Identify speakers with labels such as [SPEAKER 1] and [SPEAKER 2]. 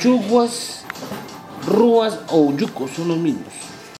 [SPEAKER 1] chuguas, rúas o yucos son los mismos.